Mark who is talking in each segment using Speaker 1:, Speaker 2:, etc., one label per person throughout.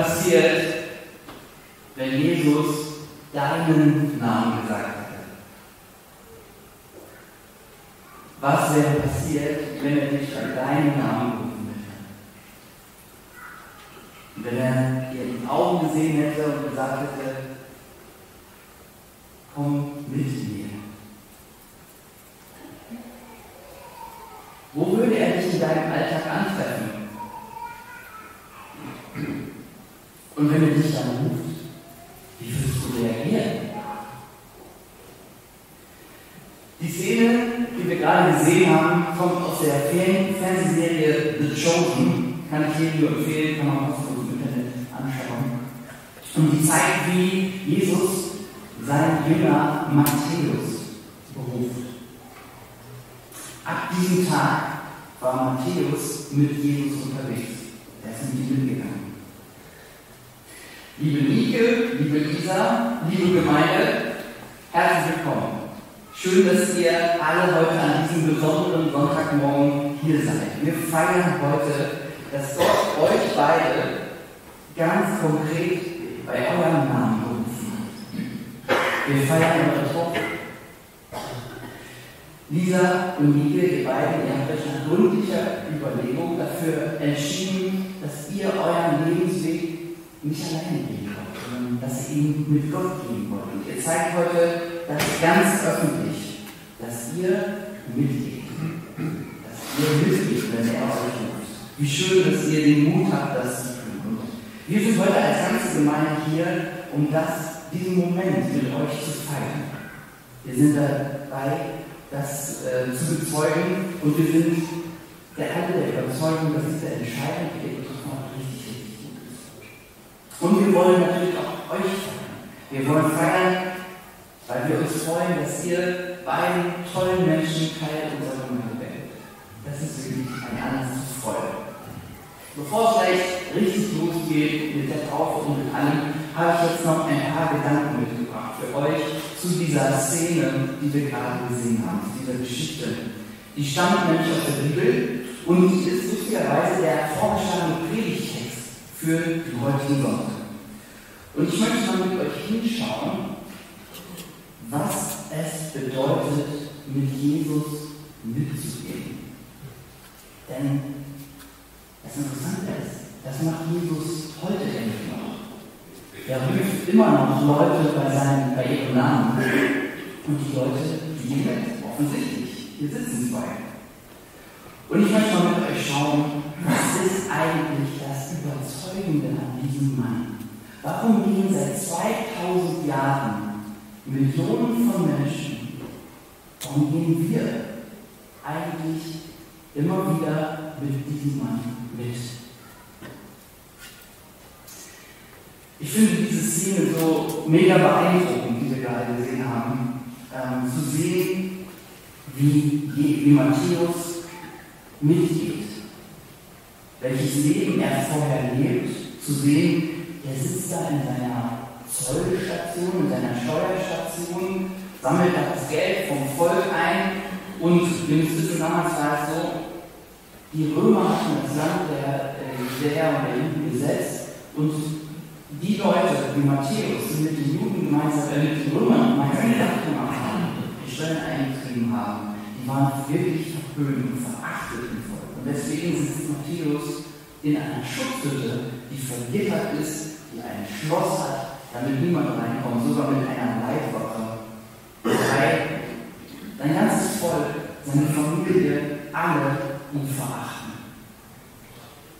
Speaker 1: passiert, wenn Jesus deinen Namen gesagt hätte? Was wäre passiert, wenn er dich bei deinem Namen gerufen hätte? Und wenn er dir in die Augen gesehen hätte und gesagt hätte, komm mit mir. Wo würde er dich in deinem Alltag antreffen? Und wenn er dich dann ruft, wie würdest du reagieren? Die Szene, die wir gerade gesehen haben, kommt aus der Fernsehserie The Chosen. Kann ich jedem nur empfehlen, kann man auch im Internet anschauen. Und die zeigt, wie Jesus seinen Jünger Matthäus beruft. Ab diesem Tag war Matthäus mit Jesus unterwegs. Er ist mit ihm mitgegangen. Liebe Nike, liebe Lisa, liebe Gemeinde, herzlich willkommen. Schön, dass ihr alle heute an diesem besonderen Sonntagmorgen hier seid. Wir feiern heute, dass Gott euch beide ganz konkret bei eurem Namen berufen hat. Wir feiern eure Tochter. Lisa und Nike, ihr beiden, ihr habt euch nach gründlicher Überlegung dafür entschieden, dass ihr euren Lebensweg nicht alleine gehen wollt, sondern dass ihr ihn mit Gott gehen wollt. Und ihr zeigt heute das ganz öffentlich, dass ihr. Mitgeht, wenn er euch ruft. Wie schön, dass ihr den Mut habt, das zu tun. Und wir sind heute als ganze Gemeinde hier, um das, diesen Moment mit euch zu feiern. Wir sind dabei, das äh, zu bezeugen und wir sind der alle der Überzeugung, dass diese Entscheidung, die ihr getroffen habt, richtig, richtig gut ist. Und wir wollen natürlich auch euch feiern. Wir wollen feiern, weil wir uns freuen, dass ihr beiden tollen Menschen Teil unserer Gemeinde Anlass zur Freude. Bevor es gleich richtig losgeht mit der Taufe und mit allem, habe ich jetzt noch ein paar Gedanken mitgebracht für euch zu dieser Szene, die wir gerade gesehen haben, zu dieser Geschichte. Die stammt nämlich aus der Bibel und ist lustigerweise der vorgeschlagene Predigtext für den heutigen Sonntag. Und ich möchte mal mit euch hinschauen, was es bedeutet, mit Jesus mitzugehen. Denn das Interessante ist, das macht Jesus heute endlich noch. Er ruft immer noch Leute bei, seinen, bei ihrem Namen. Und die Leute gehen mit, offensichtlich. Hier sitzen zwei. Und ich möchte mal mit euch schauen, was ist eigentlich das Überzeugende an diesem Mann? Warum gehen seit 2000 Jahren Millionen von Menschen, warum gehen wir eigentlich immer wieder mit diesem Mann mit? Ich finde diese Szene so mega beeindruckend, die wir gerade gesehen haben, ähm, zu sehen, wie, wie Matthäus mitgeht, welches Leben er vorher lebt, zu sehen, er sitzt da in seiner Zollstation, in seiner Steuerstation, sammelt das Geld vom Volk ein und müssen wissen, damals es so, die Römer hatten das Land der Judäer und der Juden besetzt und die Leute wie Matthäus, die mit den Juden gemeinsam, äh, mit den Römern gemeinsam Sachen gemacht haben, die Steuern eingetrieben haben, die waren wirklich verpönt und verachtet im Volk. Und deswegen sitzt Matthäus in einer Schutzhütte, die vergittert ist, die ein Schloss hat, damit niemand reinkommt, sogar mit einer Leibwache. Weil sein ganzes Volk, seine Familie, alle ihn verachten.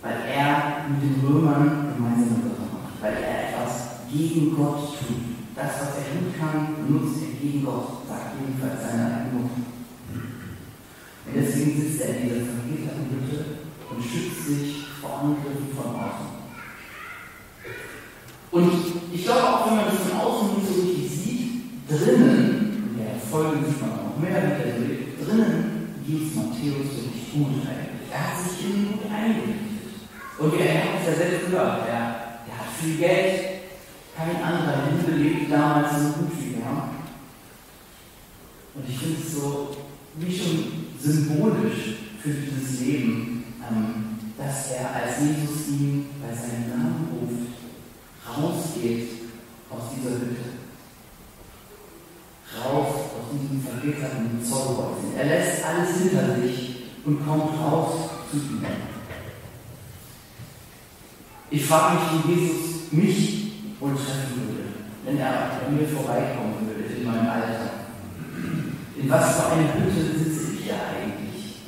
Speaker 1: Weil er mit den Römern gemeinsam macht, weil er etwas gegen Gott tut. Das, was er gut kann, nutzt er gegen Gott, sagt jedenfalls seine Mutter. Und deswegen sitzt er in dieser Hütte und schützt sich vor Angriffen von außen. Und ich glaube auch, wenn man das von außen nicht so richtig sieht, drinnen, in der Folge sieht man auch mehr, wie der sieht, drinnen geht es Matthäus wirklich gut eigentlich. Er hat sich in gut eingerichtet. Es ja selbst gehört, er, er hat viel Geld, kein anderer Hindu lebt damals so gut wie er. Und ich finde es so wie schon symbolisch für dieses Leben, ähm, dass er als Jesus ihn bei seinem Namen ruft, rausgeht aus dieser Hütte. Raus aus diesem vergitterten Zollhäuschen. Er lässt alles hinter sich und kommt raus zu ihnen. Ich frage mich, wie Jesus mich wohl treffen würde, wenn er an mir vorbeikommen würde in meinem Alter. In was für eine Hütte sitze ich ja eigentlich,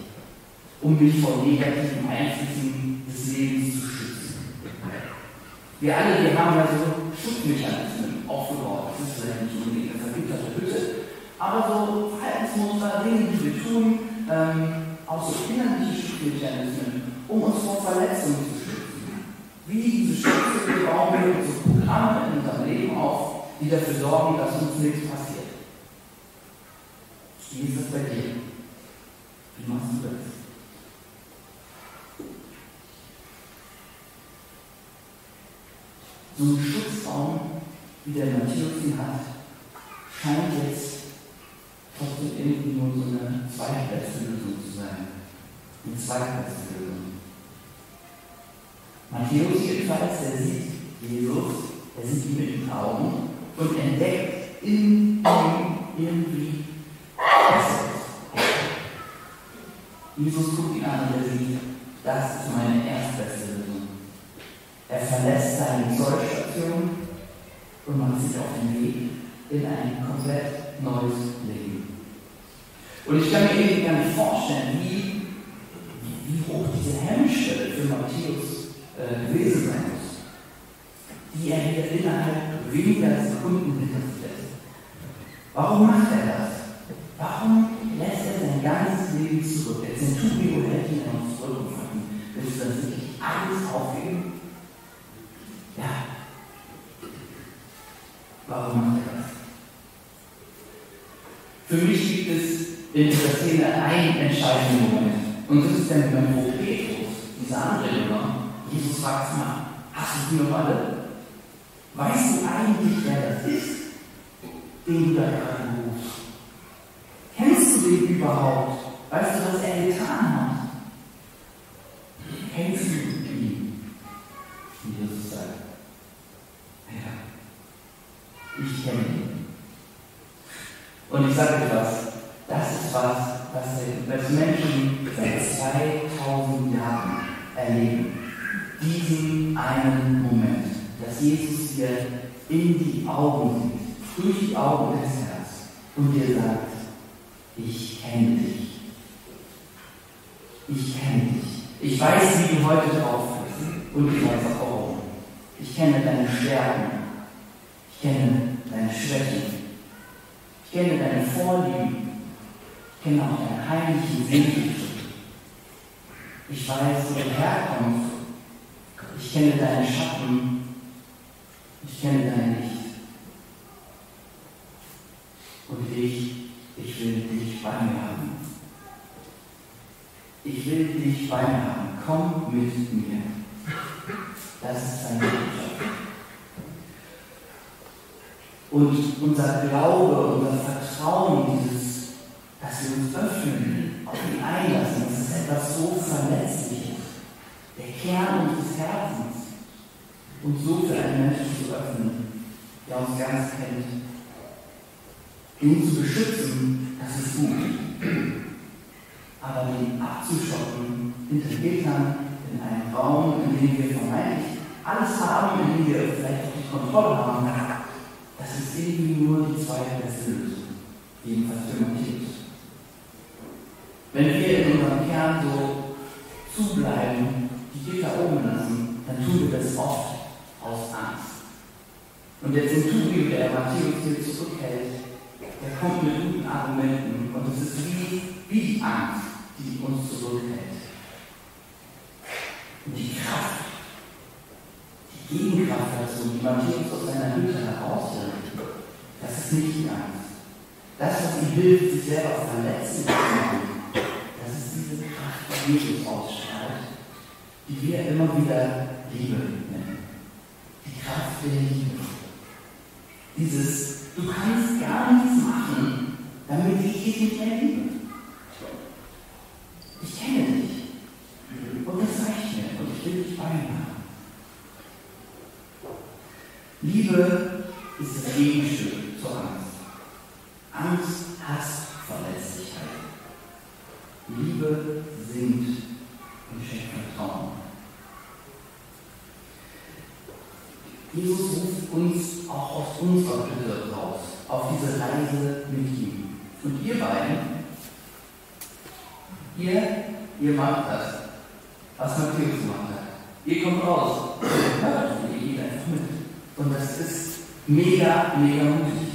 Speaker 1: um mich vor negativen Einflüssen des Lebens zu schützen? Wir alle, wir haben ja so Schutzmechanismen aufgebaut. Das ist vielleicht nicht unbedingt eine vergitterte Hütte, aber so Verhaltensmuster, Dinge, die wir tun, ähm, auch so innerliche Schutzmechanismen, um uns vor Verletzungen zu wie diese wir bauen wir so Programme in unserem Leben auf, die dafür sorgen, dass uns nichts passiert. Wie ist das bei dir? Wie machst du das? So ein Schutzraum, wie der Matthäus ihn hat, scheint jetzt trotzdem irgendwie nur so eine zweitbeste Lösung zu sein. Eine zweitbeste Lösung. Matthäus jedenfalls, der sieht Jesus, er sieht ihn mit den Augen und entdeckt in ihm irgendwie Besseres. Jesus guckt ihn an und er sieht, das ist meine erstbeste Lösung. Er verlässt seine Zollstation und macht sich auf den Weg in ein komplett neues Leben. Und ich kann mir irgendwie gar nicht vorstellen, wie, wie hoch diese Hemmschwelle für Matthäus äh, gewesen sein muss, die er hier innerhalb weniger Sekunden hinter sich lässt. Warum macht er das? Warum lässt er sein ganzes Leben zurück? Der Centurio hält ihn noch zurück und willst du das wirklich alles aufgeben? Ja. Warum macht er das? Für mich gibt es in dieser Szene einen entscheidenden Moment. Und das ist der Moment, wo Petrus, dieser andere Jünger, Jesus fragt mal, hast du die noch alle? Weißt du eigentlich, wer das ist, den du da gerade rufst? Kennst du den überhaupt? Weißt du, was er getan hat? Kennst du ihn? Wie Jesus sagt, ja, ich kenne ihn. Und ich sage etwas, das ist was, was Menschen seit 2000 Jahren erleben diesen einen Moment, dass Jesus dir in die Augen sieht, durch die Augen des Herzens und dir sagt, ich kenne dich. Ich kenne dich. Ich weiß, wie du heute drauf bist und ich weiß warum. Ich kenne deine Stärken. Ich kenne deine Schwächen. Ich kenne deine Vorlieben. Ich kenne auch deine heimlichen Sehnsüchte. Ich weiß, wo du herkommst ich kenne deinen Schatten. Ich kenne dein Licht. Und ich, ich will dich bei mir haben. Ich will dich bei mir haben. Komm mit mir. Das ist deine Botschaft. Und unser Glaube, unser Vertrauen, dieses, dass wir uns öffnen, auf ihn einlassen, das ist etwas so Verletzliches der Kern unseres Herzens, uns so für einen Menschen zu öffnen, der uns ganz kennt. Den zu beschützen, das ist gut. Aber den abzuschotten hinter Gittern, in einem Raum, in dem wir vermeintlich alles haben, in dem wir vielleicht auch die Kontrolle haben, das ist irgendwie nur die zweite beste Lösung. Jedenfalls für Matthäus. Wenn wir in unserem Kern so zubleiben, die Gitter oben lassen, dann tun wir das oft aus Angst. Und der Centurio, der Matthäus hier zurückhält, der kommt mit guten Argumenten und es ist wie, wie die Angst, die uns zurückhält. Und die Kraft, die Gegenkraft dazu, die Matthäus aus seiner Hütte herausholt, das ist nicht die Angst. Das, was ihm hilft, sich selber verletzen zu machen, das ist diese Kraft, die Jesus ausstrahlt die wir immer wieder Liebe nennen. Kraft der Liebe. Dieses, du kannst gar nichts machen, damit ich dich nicht mehr liebe. Ich kenne dich. Und das reicht mir. Und ich will dich bei mir haben. Liebe ist das Gegenstück zur Angst. Angst, Hass, Verletzlichkeit. Liebe singt und schenkt Vertrauen. Jesus ruft uns auch aus unserer Hütte raus, auf diese Reise mit ihm. Und ihr beiden, ihr, ihr macht das, was Matthäus gemacht hat. Ihr kommt raus, ihr geht einfach mit. Und das ist mega, mega mutig.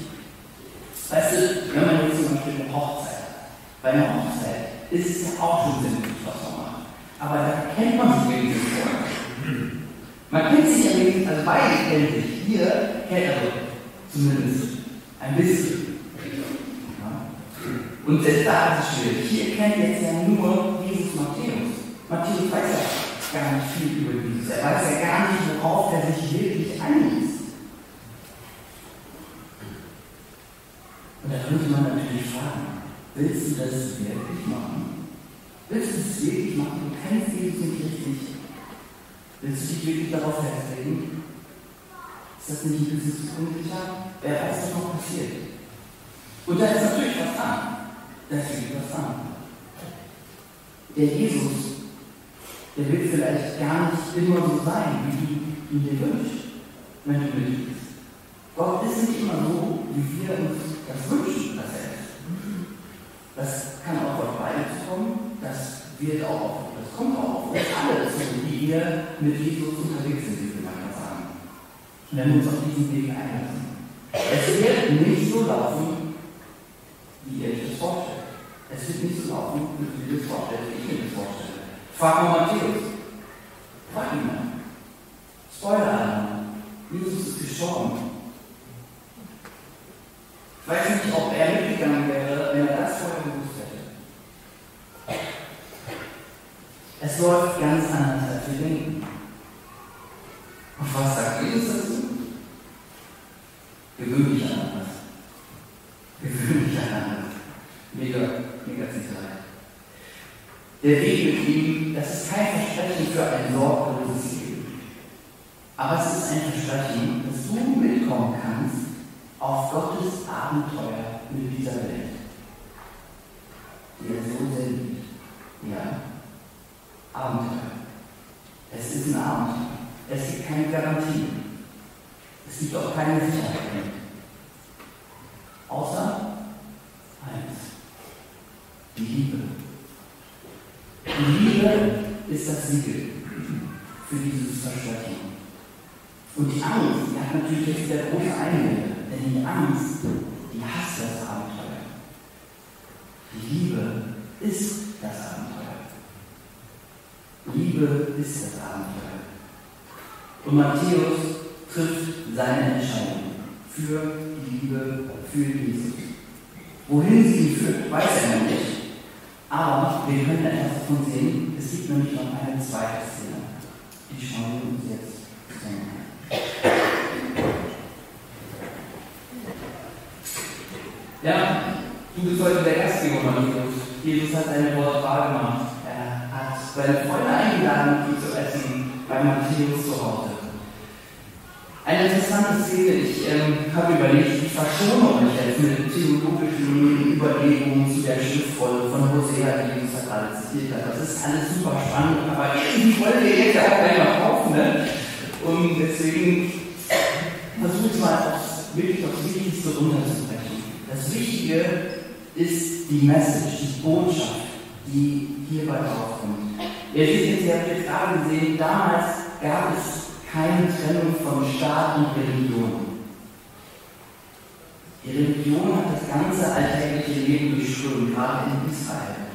Speaker 1: Weißt du, wenn man jetzt zum Beispiel eine Hochzeit hat, bei einer Hochzeit ist es ja auch schon sinnvoll, was man macht. Aber da kennt man sich wenigstens vorher. Man kennt sich ja wenigstens, also beide kennen sich. Ihr kennt also zumindest ein bisschen. Und selbst da ist es schwierig. Hier kennt jetzt ja nur Jesus Matthäus. Matthäus weiß ja gar nicht viel über Jesus. Er weiß ja gar nicht, worauf er sich wirklich einliest. Und da könnte man natürlich fragen, willst du das wirklich machen? Willst du es wirklich machen? Du kennst Jesus nicht richtig. Willst du dich wirklich darauf festlegen? Ist das nicht ein bisschen zu unsicher? Wer weiß, was noch passiert? Und da ist natürlich was dran. Das liegt was an. Der Jesus, der will vielleicht gar nicht immer so sein, wie du ihn dir wünschst, wenn du mit bist. Gott ist nicht immer so, wie wir uns das wünschen, dass er ist. Das kann auch auf beide kommen, das wird auch, das kommt auch auf uns alle zu, die wir mit Jesus unterwegs sind, wie wir manchmal sagen. Wenn wir uns auf diesen Weg einlassen. Es wird nicht so laufen, wie ihr euch das vorstellt. Es wird nicht so laufen, wie dir das vorstellst, wie ich mir das vorstelle. Frag mal Matthäus. Frag ihn mal. Spoiler-Alarm. Jesus ist gestorben. Ich weiß nicht, ob er mitgegangen wäre, wenn er das vorher gewusst hätte. Es läuft ganz anders, als wir denken. Und was sagt Jesus dazu? Gewöhn dich an anders. Gewöhn dich an anders. Mega, mega Zitat. Der Weg mit ihm, das ist kein Versprechen für ein sorgloses Leben. Aber es ist ein Versprechen, dass du mitkommen kannst auf Gottes Abenteuer mit dieser Welt, die er so sehr liebt. Ja, Abenteuer. Es ist ein Abenteuer. Es gibt keine Garantie. Es gibt auch keine Sicherheit. Außer eins. Die Liebe. Die Liebe ist das Siegel für dieses Versprechen. Und die Angst, die hat natürlich jetzt der große Einwände. Denn die Angst, die hasst das Abenteuer. Die Liebe ist das Abenteuer. Liebe ist das Abenteuer. Und Matthäus trifft seine Entscheidung für die Liebe, Jesus. Wohin sie führt, weiß er noch nicht. Aber wir können etwas davon sehen. Es gibt nämlich noch eine zweite Szene. Die schauen wir uns jetzt an. Ja, du bist heute der Gastgeber, Matthäus. Jesus hat seine Worte wahr. Er hat seine Freunde eingeladen, die zu essen bei Matthäus zu Hause. Eine interessante Szene, ich ähm, habe überlegt, ich verschone euch jetzt mit theologischen Überlegungen zu der Schriftfolge von Hosea, die Jesus gerade zitiert hat. Das ist alles super spannend, aber irgendwie wollt ihr jetzt auch gleich mal kaufen, ne? Und deswegen versuche ich mal aufs, wirklich aufs Wichtigste runterzubrechen. Das Wichtige ist die Message, die Botschaft, die hierbei rauskommt. Ihr seht jetzt, ihr habt jetzt gerade gesehen, damals gab es keine Trennung von Staat und Religion. Die Religion hat das ganze alltägliche Leben durchströmt, gerade in Israel.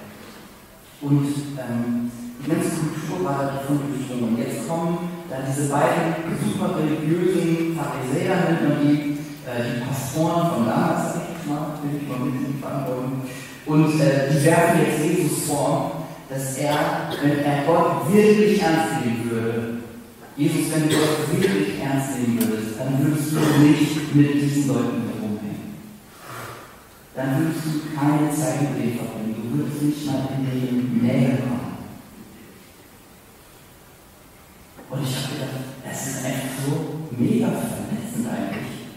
Speaker 1: Und ähm, die ganze Kultur war davon durchdrungen. Jetzt kommen da diese beiden super religiösen Pharisäer, nennt man die, äh, die Pastoren von damals, will ich mal mit in Verantwortung. Und äh, die werfen jetzt Jesus vor, dass er, wenn er Gott wirklich ernst nehmen würde, Jesus, wenn du Gott wirklich ernst nehmen würdest, dann würdest du nicht mit diesen Leuten herumhängen. Dann würdest du keine Zeit mit denen verbringen. Du würdest nicht mal in die Nähe kommen. Und ich habe gedacht, es ist einfach so mega verletzend eigentlich,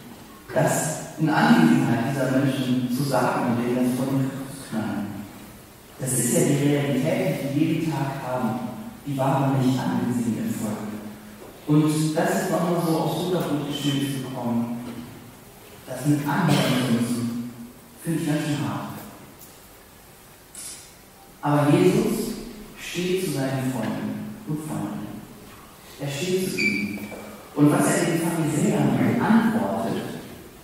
Speaker 1: das in Anwesenheit dieser Menschen zu sagen und denen das von Christus knallen. Das ist ja die Realität, die wir jeden Tag haben. Die waren nicht angesehen im Volk. Und das ist nochmal so aus guter Gute zu bekommen. Das mit anhören müssen, finde ich ganz schön hart. Aber Jesus steht zu seinen Freunden und Freunden. Er steht zu ihnen. Und was er den Pharisäern antwortet,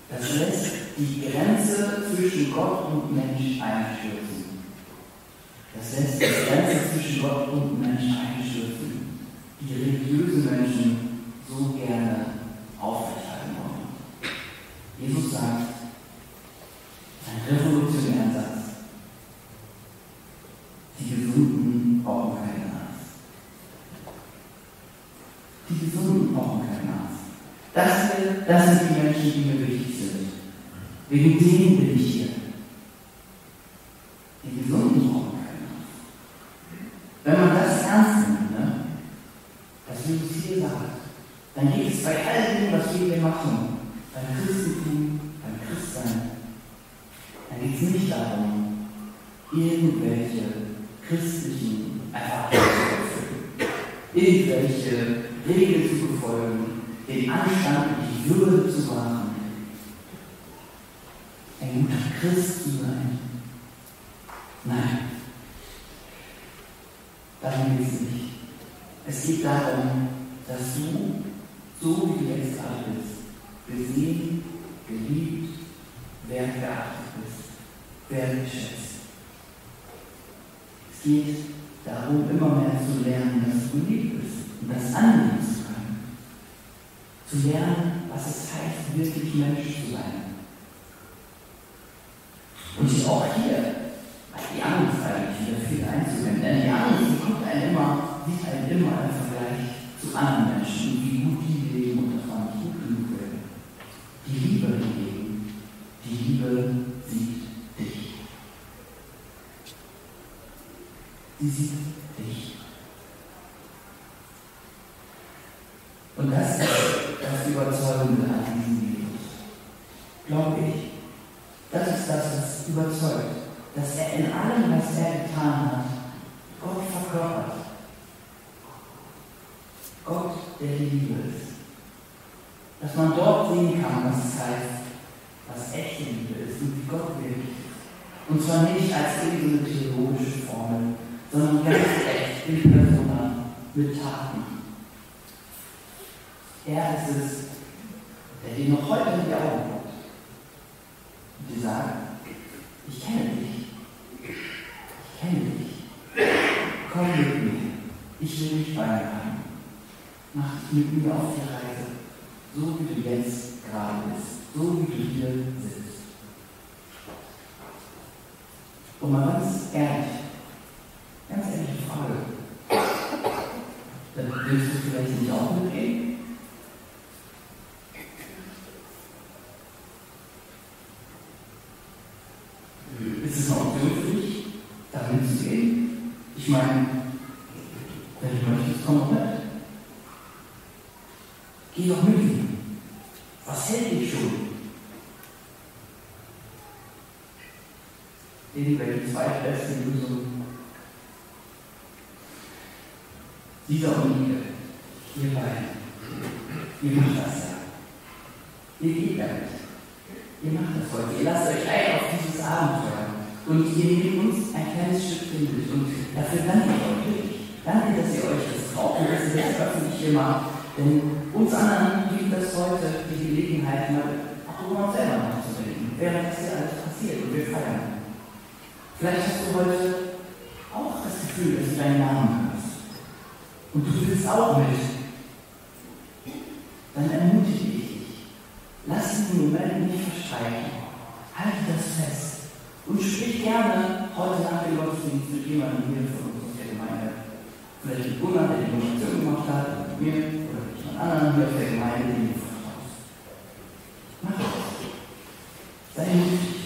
Speaker 1: das lässt die Grenze zwischen Gott und Mensch einstürzen. Das lässt die Grenze zwischen Gott und Mensch einstürzen, die religiöse Menschen so gerne aufrechterhalten wollen. Jesus sagt, ein revolutionärer Satz. Die Gesunden brauchen keinen Arzt. Die Gesunden brauchen keinen Arzt. Das, das sind die Menschen, die mir wichtig sind. Wegen denen bin ich hier. Die Gesunden brauchen keinen Arzt. Wenn man das ernst nimmt, ne, was Jesus hier sagt, dann geht es bei all dem, was wir hier machen, beim Christentum, beim Christsein, dann geht es nicht darum, irgendwelche christlichen Erfahrungen zu erfüllen, irgendwelche Regeln zu befolgen, den Anstand und die Würde zu wahren, ein guter Christ zu sein. Nein, darum geht es nicht. Es geht darum, dass du, so wie du jetzt gerade bist, gesehen, geliebt, wertgeachtet bist, wertgeschätzt. Es geht darum, immer mehr zu lernen, dass du geliebt bist und das annehmen zu können. Zu lernen, was es heißt, wirklich Mensch zu sein. Und auch hier hat die Angst eigentlich wieder viel einzuwenden. Denn die Angst, die kommt einem immer, sieht einem immer im Vergleich zu anderen Menschen, wie gut die leben und dass man nicht gut genug will. Die Liebe hingegen, die Liebe sieht dich. Sieht dich. Und das ist das Überzeugende an diesem Jesus. Glaube ich. Das ist das, was überzeugt. Dass er in allem, was er getan hat, Gott verkörpert. Gott, der die Liebe ist. Dass man dort sehen kann, was es heißt, was echte Liebe ist und wie Gott wirklich ist. Und zwar nicht als irgendeine theologische Formel, sondern ganz echt in Persona mit Taten. Er ist es, der dir noch heute in die Augen guckt und dir sagt, ich kenne dich. Ich kenne dich. Komm mit mir. Ich will dich bei mir haben. Mach dich mit mir auf die Reise, so wie du jetzt gerade bist, so wie du hier sitzt. Und mal ganz ehrlich, ganz ehrliche Frage. Dann willst du vielleicht nicht auch mitgehen? Ist es eine Option für dich, dahin zu gehen? Ich meine, wenn du möchtest, komm doch mit. Geh doch mit ihm. Was hält dich schon? Irgendwelche zweitbeste Lösung. Dieser und ihr, ihr beiden, ihr macht das ja. Ihr geht damit. Ihr macht das heute. Ihr lasst euch ein auf dieses Abenteuer. Und ihr nehmt uns ein kleines Stückchen mit. Und dafür danke ich euch wirklich. Danke, dass ihr euch das traut und dass ihr das öffentlich hier macht. Denn uns anderen gibt es heute die Gelegenheit, mal auch über uns selber nachzudenken, während das hier alles passiert und wir feiern. Vielleicht hast du heute auch das Gefühl, dass du deinen Namen hörst. Und du willst auch mit. Dann ermutige ich dich. Lass diesen Moment nicht verstreichen. Halte das fest. Und sprich gerne heute nach dem Gottesdienst mit jemandem hier von uns aus der Gemeinde. Vielleicht mit Gunnar, der die Donation gemacht hat, oder mit mir, oder mit jemand anderem hier aus der Gemeinde, den du vertraust. Mach das. Sei mutig.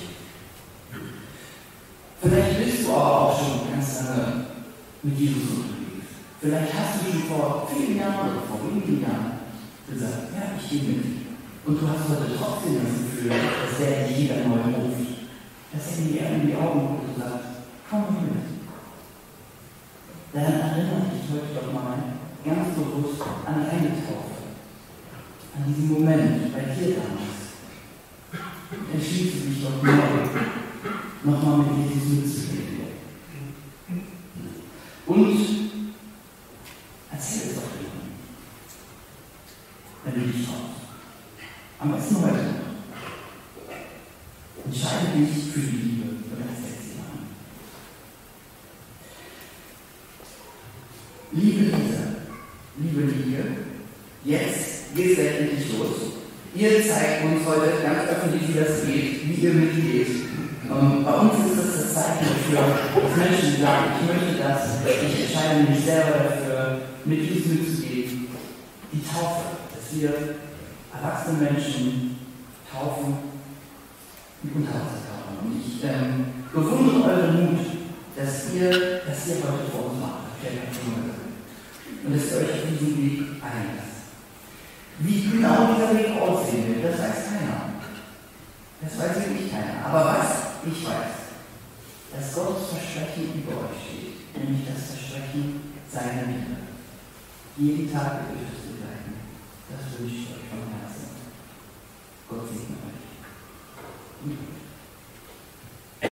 Speaker 1: Vielleicht bist du aber auch schon ganz lange mit Jesus unterwegs. Vielleicht hast du schon vor vielen Jahren oder vor wenigen Jahren gesagt, ja, ich gehe mit. Und du hast heute trotzdem das Gefühl, dass der jeder neu ruft. Dass er dir in die Augen guckt und sagt, komm mit. Dann erinnere dich heute doch mal ganz bewusst an deine Taufe. An diesen Moment bei dir damals. Entschließe dich doch neu, nochmal mit Jesus mitzugehen. Und erzähl es doch jemandem, wenn du dich traust. Am besten heute. Entscheide dich für die Liebe und erzähl sie an. Liebe Lisa, liebe Liebe, jetzt geht es endlich los. Ihr zeigt uns heute ganz öffentlich, wie das geht, wie ihr mitgeht. Um, bei uns ist das das Zeichen dafür, dass Menschen sagen, ich möchte das, ich entscheide mich selber dafür, mit Jesus mitzugehen. Die Taufe, dass wir erwachsene Menschen taufen, die Unterhausen taufen. Und ich ähm, bewundere euren Mut, dass ihr, dass ihr heute vor uns macht, und dass ihr euch auf diesen Weg einlasst. Wie genau dieser Weg aussehen wird, das weiß keiner. Das weiß wirklich keiner. Aber was ich weiß, dass Gottes Versprechen über euch steht, nämlich das Versprechen seiner Liebe. Jeden Tag wird euch das begleiten. Das wünsche ich euch von Herzen. Gott segne euch.